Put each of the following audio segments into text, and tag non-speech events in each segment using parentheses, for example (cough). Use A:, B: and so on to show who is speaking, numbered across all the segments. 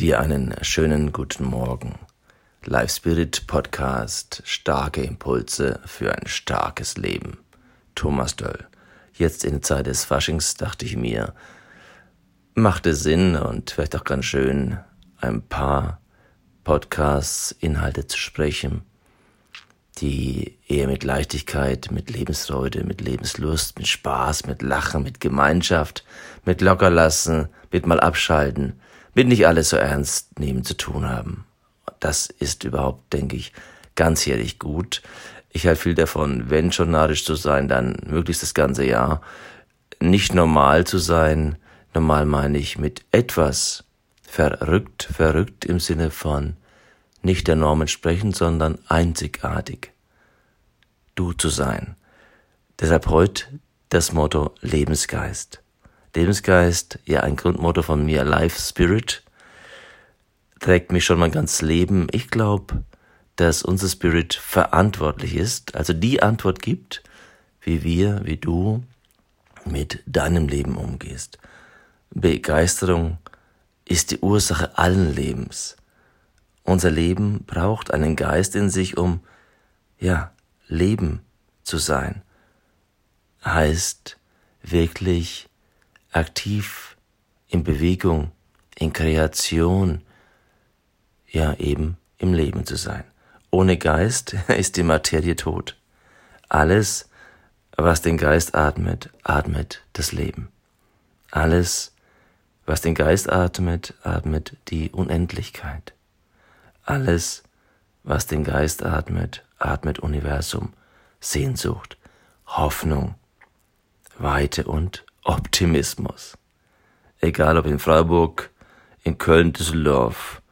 A: Dir einen schönen guten Morgen. Life Spirit Podcast, starke Impulse für ein starkes Leben. Thomas Döll. Jetzt in der Zeit des Faschings dachte ich mir, machte Sinn und vielleicht auch ganz schön, ein paar Podcasts, Inhalte zu sprechen, die eher mit Leichtigkeit, mit Lebensfreude, mit Lebenslust, mit Spaß, mit Lachen, mit Gemeinschaft, mit Lockerlassen, mit mal abschalten, mit nicht alles so ernst nehmen zu tun haben. Das ist überhaupt, denke ich, ganzjährig gut. Ich halte viel davon, wenn schon narisch zu sein, dann möglichst das ganze Jahr. Nicht normal zu sein, normal meine ich mit etwas verrückt, verrückt im Sinne von nicht der Norm entsprechen, sondern einzigartig. Du zu sein. Deshalb heute das Motto Lebensgeist. Lebensgeist, ja ein Grundmotto von mir, Life Spirit, trägt mich schon mein ganzes Leben. Ich glaube, dass unser Spirit verantwortlich ist, also die Antwort gibt, wie wir, wie du mit deinem Leben umgehst. Begeisterung ist die Ursache allen Lebens. Unser Leben braucht einen Geist in sich, um, ja, Leben zu sein. Heißt wirklich aktiv in Bewegung, in Kreation, ja eben im Leben zu sein. Ohne Geist (laughs) ist die Materie tot. Alles, was den Geist atmet, atmet das Leben. Alles, was den Geist atmet, atmet die Unendlichkeit. Alles, was den Geist atmet, atmet Universum, Sehnsucht, Hoffnung, Weite und Optimismus. Egal ob in Freiburg, in Köln, Düsseldorf,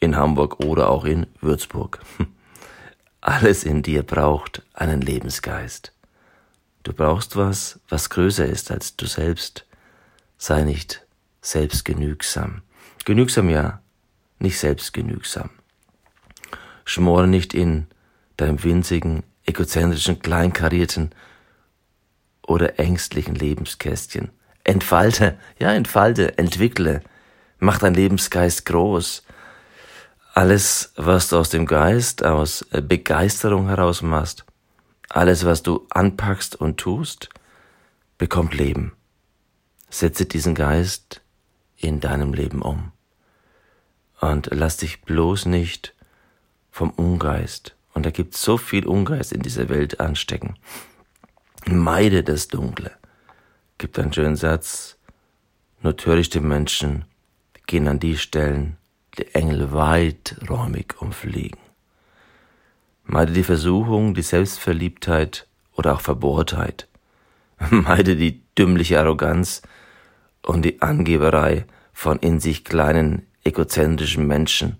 A: in Hamburg oder auch in Würzburg. (laughs) Alles in dir braucht einen Lebensgeist. Du brauchst was, was größer ist als du selbst. Sei nicht selbstgenügsam. Genügsam ja, nicht selbstgenügsam. Schmore nicht in deinem winzigen, egozentrischen, kleinkarierten oder ängstlichen Lebenskästchen. Entfalte, ja, entfalte, entwickle, mach dein Lebensgeist groß. Alles, was du aus dem Geist, aus äh, Begeisterung heraus machst, alles, was du anpackst und tust, bekommt Leben. Setze diesen Geist in deinem Leben um. Und lass dich bloß nicht vom Ungeist, und da gibt so viel Ungeist in dieser Welt anstecken. Meide das Dunkle. Gibt einen schönen Satz. Nur törichte Menschen gehen an die Stellen, die Engel weiträumig umfliegen. Meide die Versuchung, die Selbstverliebtheit oder auch Verbohrtheit. (laughs) Meide die dümmliche Arroganz und die Angeberei von in sich kleinen, egozentrischen Menschen,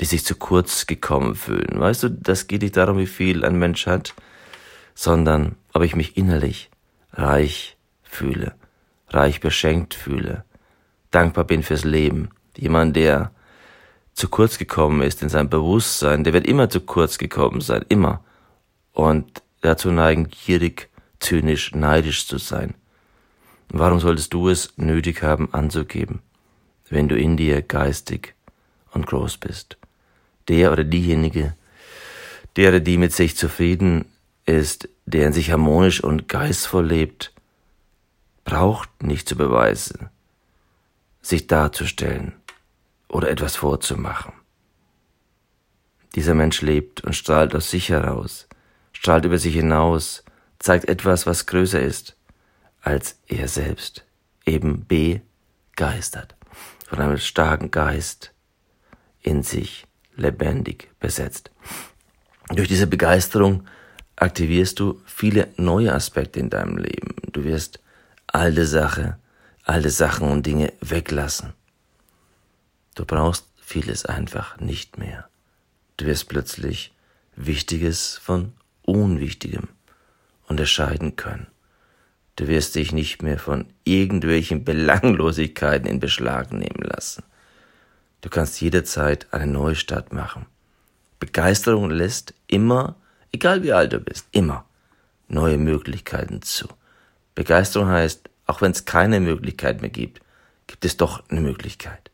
A: die sich zu kurz gekommen fühlen. Weißt du, das geht nicht darum, wie viel ein Mensch hat, sondern ob ich mich innerlich reich fühle, reich beschenkt fühle, dankbar bin fürs Leben. Jemand, der zu kurz gekommen ist in seinem Bewusstsein, der wird immer zu kurz gekommen sein, immer. Und dazu neigen, gierig, zynisch, neidisch zu sein. Warum solltest du es nötig haben anzugeben, wenn du in dir geistig und groß bist? Der oder diejenige, der oder die mit sich zufrieden ist, der in sich harmonisch und geistvoll lebt, braucht nicht zu beweisen, sich darzustellen oder etwas vorzumachen. Dieser Mensch lebt und strahlt aus sich heraus, strahlt über sich hinaus, zeigt etwas, was größer ist als er selbst, eben begeistert, von einem starken Geist in sich lebendig besetzt. Durch diese Begeisterung aktivierst du viele neue Aspekte in deinem Leben. Du wirst alte Sache, alte Sachen und Dinge weglassen. Du brauchst vieles einfach nicht mehr. Du wirst plötzlich Wichtiges von Unwichtigem unterscheiden können. Du wirst dich nicht mehr von irgendwelchen Belanglosigkeiten in Beschlag nehmen lassen. Du kannst jederzeit eine Neustart machen. Begeisterung lässt immer, egal wie alt du bist, immer neue Möglichkeiten zu. Begeisterung heißt, auch wenn es keine Möglichkeit mehr gibt, gibt es doch eine Möglichkeit.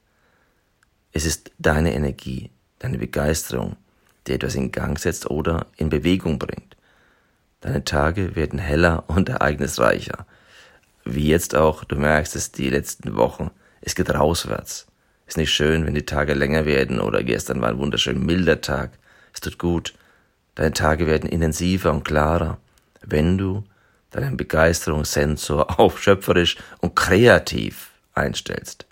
A: Es ist deine Energie, deine Begeisterung, die etwas in Gang setzt oder in Bewegung bringt. Deine Tage werden heller und ereignisreicher. Wie jetzt auch, du merkst es die letzten Wochen, es geht rauswärts. Ist nicht schön, wenn die Tage länger werden oder gestern war ein wunderschön milder Tag. Es tut gut. Deine Tage werden intensiver und klarer, wenn du deinen Begeisterungssensor (laughs) auf schöpferisch und kreativ einstellst.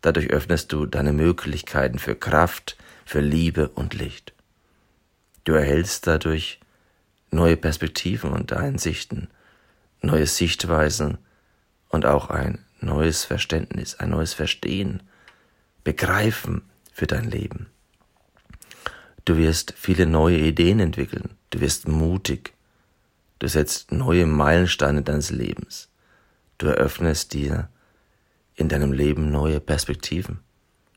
A: Dadurch öffnest du deine Möglichkeiten für Kraft, für Liebe und Licht. Du erhältst dadurch neue Perspektiven und Einsichten, neue Sichtweisen und auch ein neues Verständnis, ein neues Verstehen, Begreifen für dein Leben. Du wirst viele neue Ideen entwickeln, du wirst mutig, du setzt neue Meilensteine deines Lebens, du eröffnest dir in deinem Leben neue Perspektiven,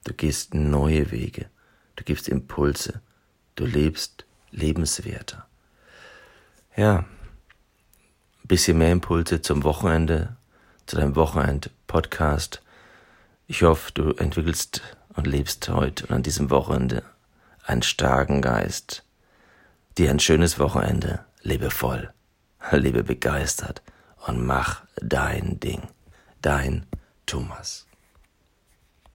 A: du gehst neue Wege, du gibst Impulse, du lebst lebenswerter. Ja, bisschen mehr Impulse zum Wochenende, zu deinem Wochenend-Podcast. Ich hoffe, du entwickelst und lebst heute und an diesem Wochenende einen starken Geist. Dir ein schönes Wochenende, lebe voll, lebe (laughs) begeistert und mach dein Ding. Dein Thomas.